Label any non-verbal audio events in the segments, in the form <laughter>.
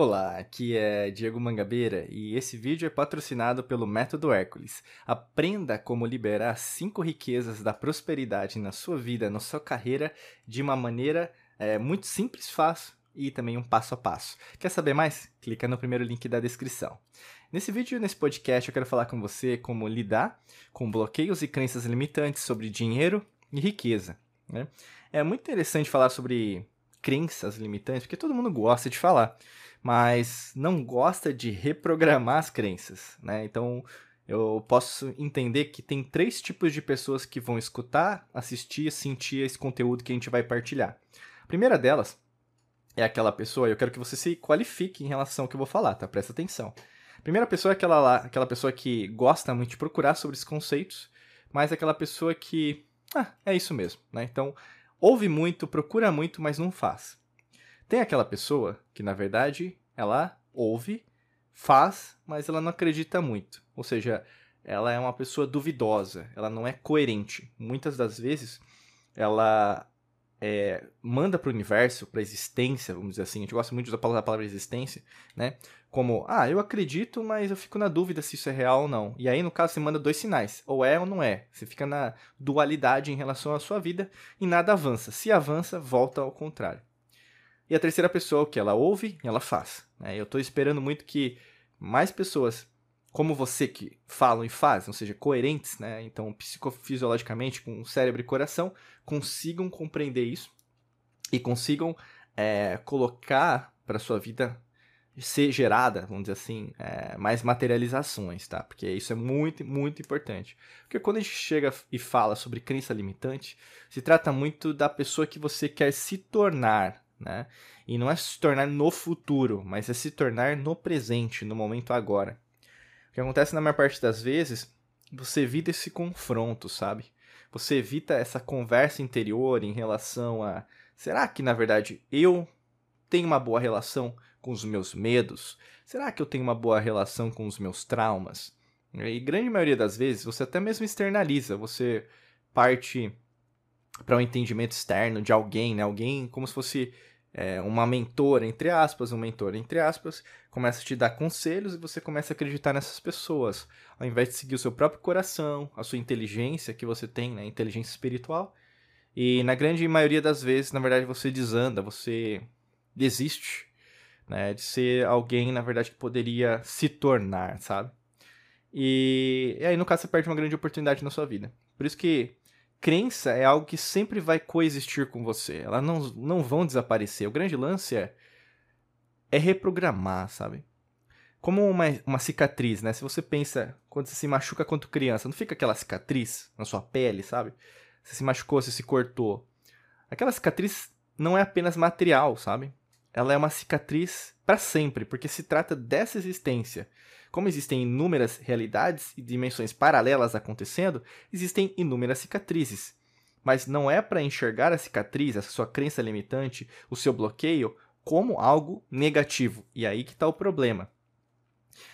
Olá, aqui é Diego Mangabeira e esse vídeo é patrocinado pelo Método Hércules. Aprenda como liberar cinco riquezas da prosperidade na sua vida, na sua carreira, de uma maneira é, muito simples, fácil e também um passo a passo. Quer saber mais? Clica no primeiro link da descrição. Nesse vídeo, nesse podcast, eu quero falar com você como lidar com bloqueios e crenças limitantes sobre dinheiro e riqueza. Né? É muito interessante falar sobre crenças limitantes, porque todo mundo gosta de falar mas não gosta de reprogramar as crenças, né? Então, eu posso entender que tem três tipos de pessoas que vão escutar, assistir, sentir esse conteúdo que a gente vai partilhar. A primeira delas é aquela pessoa, eu quero que você se qualifique em relação ao que eu vou falar, tá? Presta atenção. A primeira pessoa é aquela, lá, aquela pessoa que gosta muito de procurar sobre esses conceitos, mas é aquela pessoa que, ah, é isso mesmo, né? Então, ouve muito, procura muito, mas não faz. Tem aquela pessoa que, na verdade, ela ouve, faz, mas ela não acredita muito. Ou seja, ela é uma pessoa duvidosa, ela não é coerente. Muitas das vezes, ela é, manda para o universo, para a existência, vamos dizer assim, a gente gosta muito de usar a palavra existência, né? Como, ah, eu acredito, mas eu fico na dúvida se isso é real ou não. E aí, no caso, você manda dois sinais, ou é ou não é. Você fica na dualidade em relação à sua vida e nada avança. Se avança, volta ao contrário. E a terceira pessoa, o que ela ouve e ela faz. Né? Eu estou esperando muito que mais pessoas como você que falam e fazem, ou seja, coerentes, né? então psicofisiologicamente, com cérebro e coração, consigam compreender isso e consigam é, colocar para sua vida ser gerada, vamos dizer assim, é, mais materializações, tá? Porque isso é muito, muito importante. Porque quando a gente chega e fala sobre crença limitante, se trata muito da pessoa que você quer se tornar, né? E não é se tornar no futuro, mas é se tornar no presente, no momento agora. O que acontece na maior parte das vezes, você evita esse confronto, sabe? Você evita essa conversa interior em relação a será que na verdade eu tenho uma boa relação com os meus medos? Será que eu tenho uma boa relação com os meus traumas? E grande maioria das vezes você até mesmo externaliza, você parte para um entendimento externo de alguém, né? Alguém como se fosse é, uma mentora, entre aspas, um mentor, entre aspas, começa a te dar conselhos e você começa a acreditar nessas pessoas, ao invés de seguir o seu próprio coração, a sua inteligência que você tem, né? Inteligência espiritual. E na grande maioria das vezes, na verdade, você desanda, você desiste, né? De ser alguém, na verdade, que poderia se tornar, sabe? E, e aí, no caso, você perde uma grande oportunidade na sua vida. Por isso que crença é algo que sempre vai coexistir com você. Elas não, não vão desaparecer. O grande lance é, é reprogramar, sabe? Como uma, uma cicatriz, né? Se você pensa, quando você se machuca quando criança, não fica aquela cicatriz na sua pele, sabe? Você se machucou, você se cortou. Aquela cicatriz não é apenas material, sabe? Ela é uma cicatriz para sempre, porque se trata dessa existência. Como existem inúmeras realidades e dimensões paralelas acontecendo, existem inúmeras cicatrizes. Mas não é para enxergar a cicatriz, a sua crença limitante, o seu bloqueio, como algo negativo. E aí que está o problema.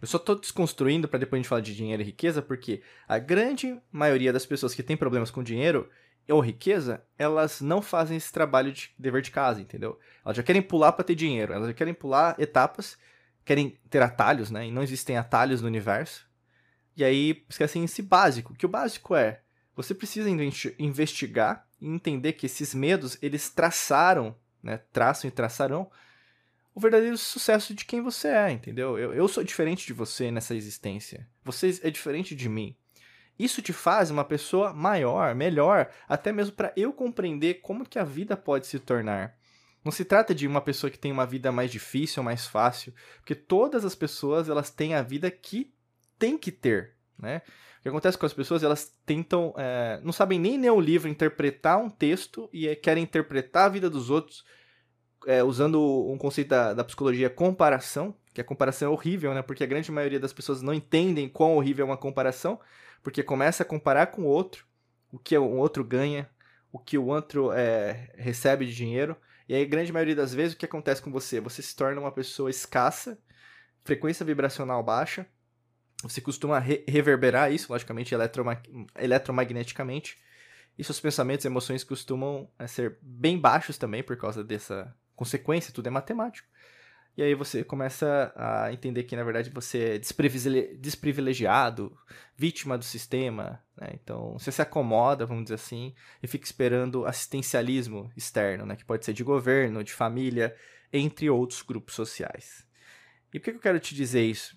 Eu só estou desconstruindo para depois a gente falar de dinheiro e riqueza, porque a grande maioria das pessoas que tem problemas com dinheiro ou riqueza, elas não fazem esse trabalho de dever de casa, entendeu? Elas já querem pular para ter dinheiro, elas já querem pular etapas querem ter atalhos, né? E não existem atalhos no universo. E aí esquecem esse básico, que o básico é você precisa investigar e entender que esses medos, eles traçaram, né? Traçam e traçarão o verdadeiro sucesso de quem você é, entendeu? Eu, eu sou diferente de você nessa existência. Você é diferente de mim. Isso te faz uma pessoa maior, melhor, até mesmo para eu compreender como que a vida pode se tornar. Não se trata de uma pessoa que tem uma vida mais difícil mais fácil, porque todas as pessoas elas têm a vida que tem que ter, né? O que acontece com as pessoas, elas tentam, é, não sabem nem ler um livro, interpretar um texto e é, querem interpretar a vida dos outros é, usando um conceito da, da psicologia comparação, que a comparação é horrível, né? Porque a grande maioria das pessoas não entendem quão horrível é uma comparação, porque começa a comparar com o outro, o que o outro ganha, o que o outro é, recebe de dinheiro, e aí, grande maioria das vezes, o que acontece com você? Você se torna uma pessoa escassa, frequência vibracional baixa, você costuma re reverberar isso, logicamente, eletroma eletromagneticamente, e seus pensamentos e emoções costumam é, ser bem baixos também por causa dessa consequência, tudo é matemático. e aí você começa a entender que, na verdade, você é desprivilegiado, vítima do sistema, né? Então, você se acomoda, vamos dizer assim, e fica esperando assistencialismo externo, né? Que pode ser de governo, de família, entre outros grupos sociais. E por que eu quero te dizer isso?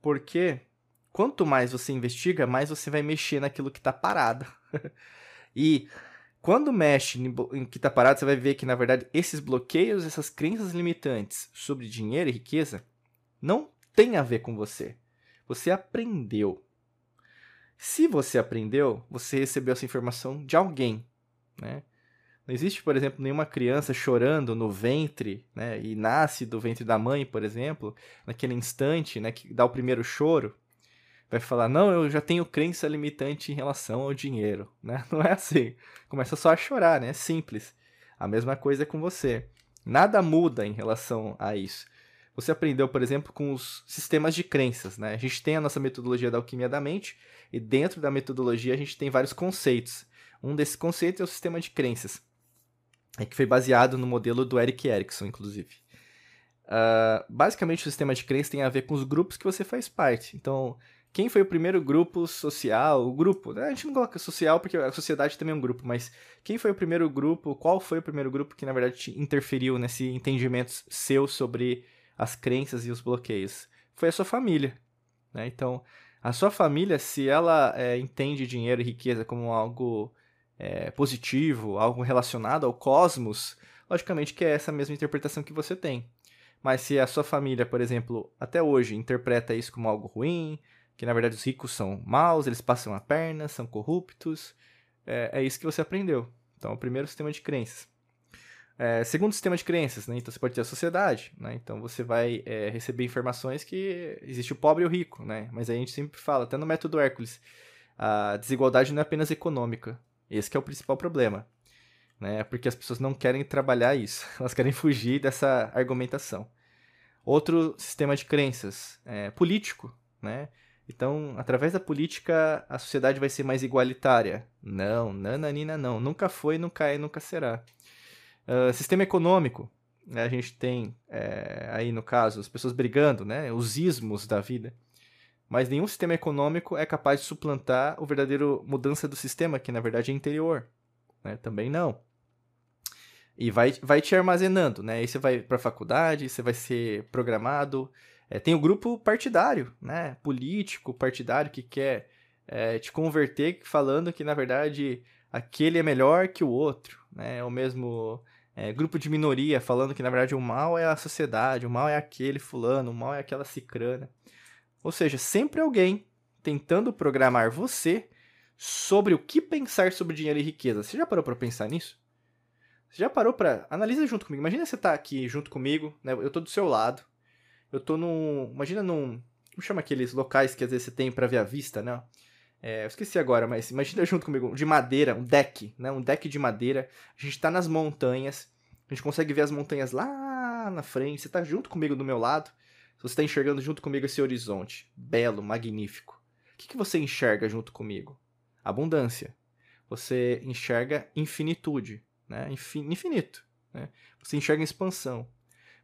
Porque quanto mais você investiga, mais você vai mexer naquilo que está parado. <laughs> e quando mexe em que está parado, você vai ver que, na verdade, esses bloqueios, essas crenças limitantes sobre dinheiro e riqueza não tem a ver com você. Você aprendeu. Se você aprendeu, você recebeu essa informação de alguém, né? Não existe, por exemplo, nenhuma criança chorando no ventre, né, e nasce do ventre da mãe, por exemplo, naquele instante, né, que dá o primeiro choro vai falar, não, eu já tenho crença limitante em relação ao dinheiro, né? <laughs> Não é assim. Começa só a chorar, né? É simples. A mesma coisa é com você. Nada muda em relação a isso. Você aprendeu, por exemplo, com os sistemas de crenças, né? A gente tem a nossa metodologia da alquimia da mente e dentro da metodologia a gente tem vários conceitos. Um desses conceitos é o sistema de crenças, é que foi baseado no modelo do Eric Erickson, inclusive. Uh, basicamente, o sistema de crenças tem a ver com os grupos que você faz parte. Então, quem foi o primeiro grupo social, o grupo, né? a gente não coloca social porque a sociedade também é um grupo, mas quem foi o primeiro grupo, qual foi o primeiro grupo que na verdade interferiu nesse entendimento seu sobre as crenças e os bloqueios? Foi a sua família, né? Então, a sua família, se ela é, entende dinheiro e riqueza como algo é, positivo, algo relacionado ao cosmos, logicamente que é essa mesma interpretação que você tem. Mas se a sua família, por exemplo, até hoje interpreta isso como algo ruim, que na verdade os ricos são maus, eles passam a perna, são corruptos. É, é isso que você aprendeu. Então, o primeiro sistema de crenças. É, segundo sistema de crenças, né? Então você pode ter a sociedade, né? Então você vai é, receber informações que existe o pobre e o rico, né? Mas a gente sempre fala, até no método Hércules, a desigualdade não é apenas econômica. Esse é o principal problema, né? Porque as pessoas não querem trabalhar isso, <laughs> elas querem fugir dessa argumentação. Outro sistema de crenças, é, político, né? Então, através da política, a sociedade vai ser mais igualitária. Não, nananina não. Nunca foi, nunca é nunca será. Uh, sistema econômico. Né? A gente tem, é, aí no caso, as pessoas brigando, né? os ismos da vida. Mas nenhum sistema econômico é capaz de suplantar o verdadeiro mudança do sistema, que na verdade é interior. Né? Também não. E vai, vai te armazenando, né? Aí você vai para a faculdade, você vai ser programado, é, tem o grupo partidário, né? Político, partidário, que quer é, te converter falando que, na verdade, aquele é melhor que o outro, né? É o mesmo é, grupo de minoria falando que, na verdade, o mal é a sociedade, o mal é aquele fulano, o mal é aquela cicrana. Ou seja, sempre alguém tentando programar você sobre o que pensar sobre dinheiro e riqueza. Você já parou para pensar nisso? Você já parou para analisa junto comigo? Imagina você tá aqui junto comigo, né? Eu tô do seu lado eu tô num. Imagina num. Como chama aqueles locais que às vezes você tem para ver a vista, né? É, eu esqueci agora, mas imagina <laughs> junto comigo, de madeira, um deck, né? Um deck de madeira. A gente tá nas montanhas. A gente consegue ver as montanhas lá na frente. Você tá junto comigo do meu lado. Você está enxergando junto comigo esse horizonte. Belo, magnífico. O que, que você enxerga junto comigo? Abundância. Você enxerga infinitude, né? Infinito. Né? Você enxerga expansão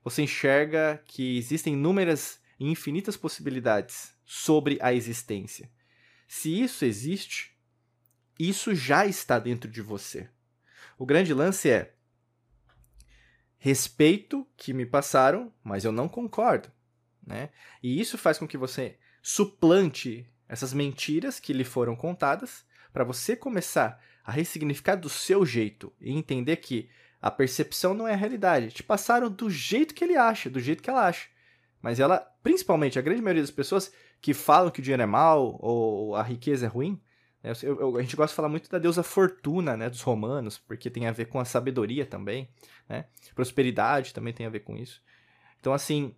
você enxerga que existem inúmeras e infinitas possibilidades sobre a existência. Se isso existe, isso já está dentro de você. O grande lance é: respeito que me passaram, mas eu não concordo. Né? E isso faz com que você suplante essas mentiras que lhe foram contadas para você começar a ressignificar do seu jeito e entender que a percepção não é a realidade. Te passaram do jeito que ele acha, do jeito que ela acha. Mas ela, principalmente, a grande maioria das pessoas que falam que o dinheiro é mal ou a riqueza é ruim, né? eu, eu, a gente gosta de falar muito da deusa Fortuna, né, dos romanos, porque tem a ver com a sabedoria também, né? Prosperidade também tem a ver com isso. Então, assim,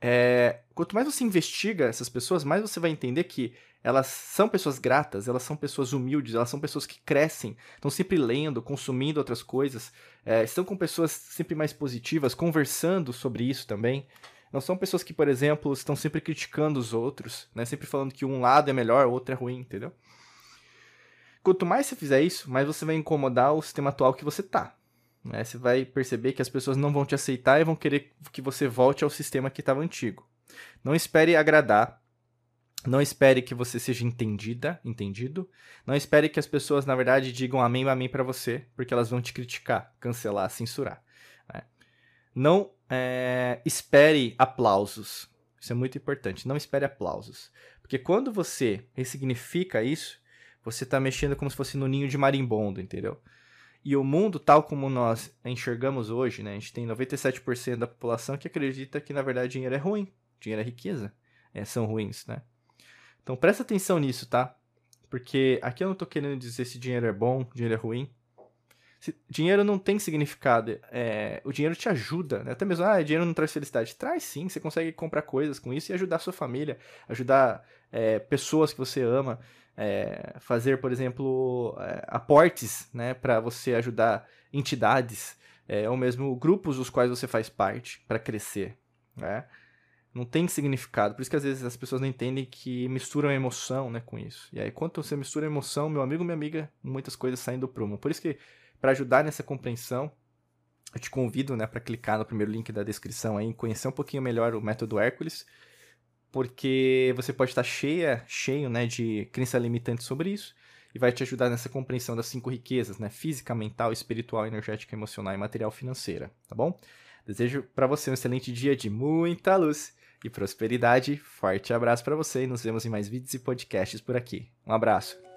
é, quanto mais você investiga essas pessoas, mais você vai entender que elas são pessoas gratas, elas são pessoas humildes, elas são pessoas que crescem, estão sempre lendo, consumindo outras coisas, é, estão com pessoas sempre mais positivas, conversando sobre isso também. Não são pessoas que, por exemplo, estão sempre criticando os outros, né? sempre falando que um lado é melhor, o outro é ruim, entendeu? Quanto mais você fizer isso, mais você vai incomodar o sistema atual que você tá. Né? Você vai perceber que as pessoas não vão te aceitar e vão querer que você volte ao sistema que estava antigo. Não espere agradar. Não espere que você seja entendida, entendido. Não espere que as pessoas, na verdade, digam amém, amém para você, porque elas vão te criticar, cancelar, censurar. Né? Não é, espere aplausos. Isso é muito importante. Não espere aplausos. Porque quando você ressignifica isso, você está mexendo como se fosse no ninho de marimbondo, entendeu? E o mundo, tal como nós enxergamos hoje, né? A gente tem 97% da população que acredita que, na verdade, dinheiro é ruim. Dinheiro é riqueza. É, são ruins, né? Então, presta atenção nisso, tá? Porque aqui eu não tô querendo dizer se dinheiro é bom, dinheiro é ruim. Se, dinheiro não tem significado. É, o dinheiro te ajuda, né? Até mesmo, ah, dinheiro não traz felicidade. Traz sim, você consegue comprar coisas com isso e ajudar a sua família, ajudar é, pessoas que você ama é, fazer, por exemplo, é, aportes né, para você ajudar entidades é, ou mesmo grupos dos quais você faz parte para crescer. Né? Não tem significado. Por isso que às vezes as pessoas não entendem que misturam emoção né, com isso. E aí, quando você mistura emoção, meu amigo, minha amiga, muitas coisas saem do prumo. Por isso que, para ajudar nessa compreensão, eu te convido né, para clicar no primeiro link da descrição aí, conhecer um pouquinho melhor o método Hércules porque você pode estar cheia, cheio, né, de crença limitante sobre isso e vai te ajudar nessa compreensão das cinco riquezas, né, física, mental, espiritual, energética, emocional e material financeira, tá bom? Desejo para você um excelente dia de muita luz e prosperidade. Forte abraço para você e nos vemos em mais vídeos e podcasts por aqui. Um abraço.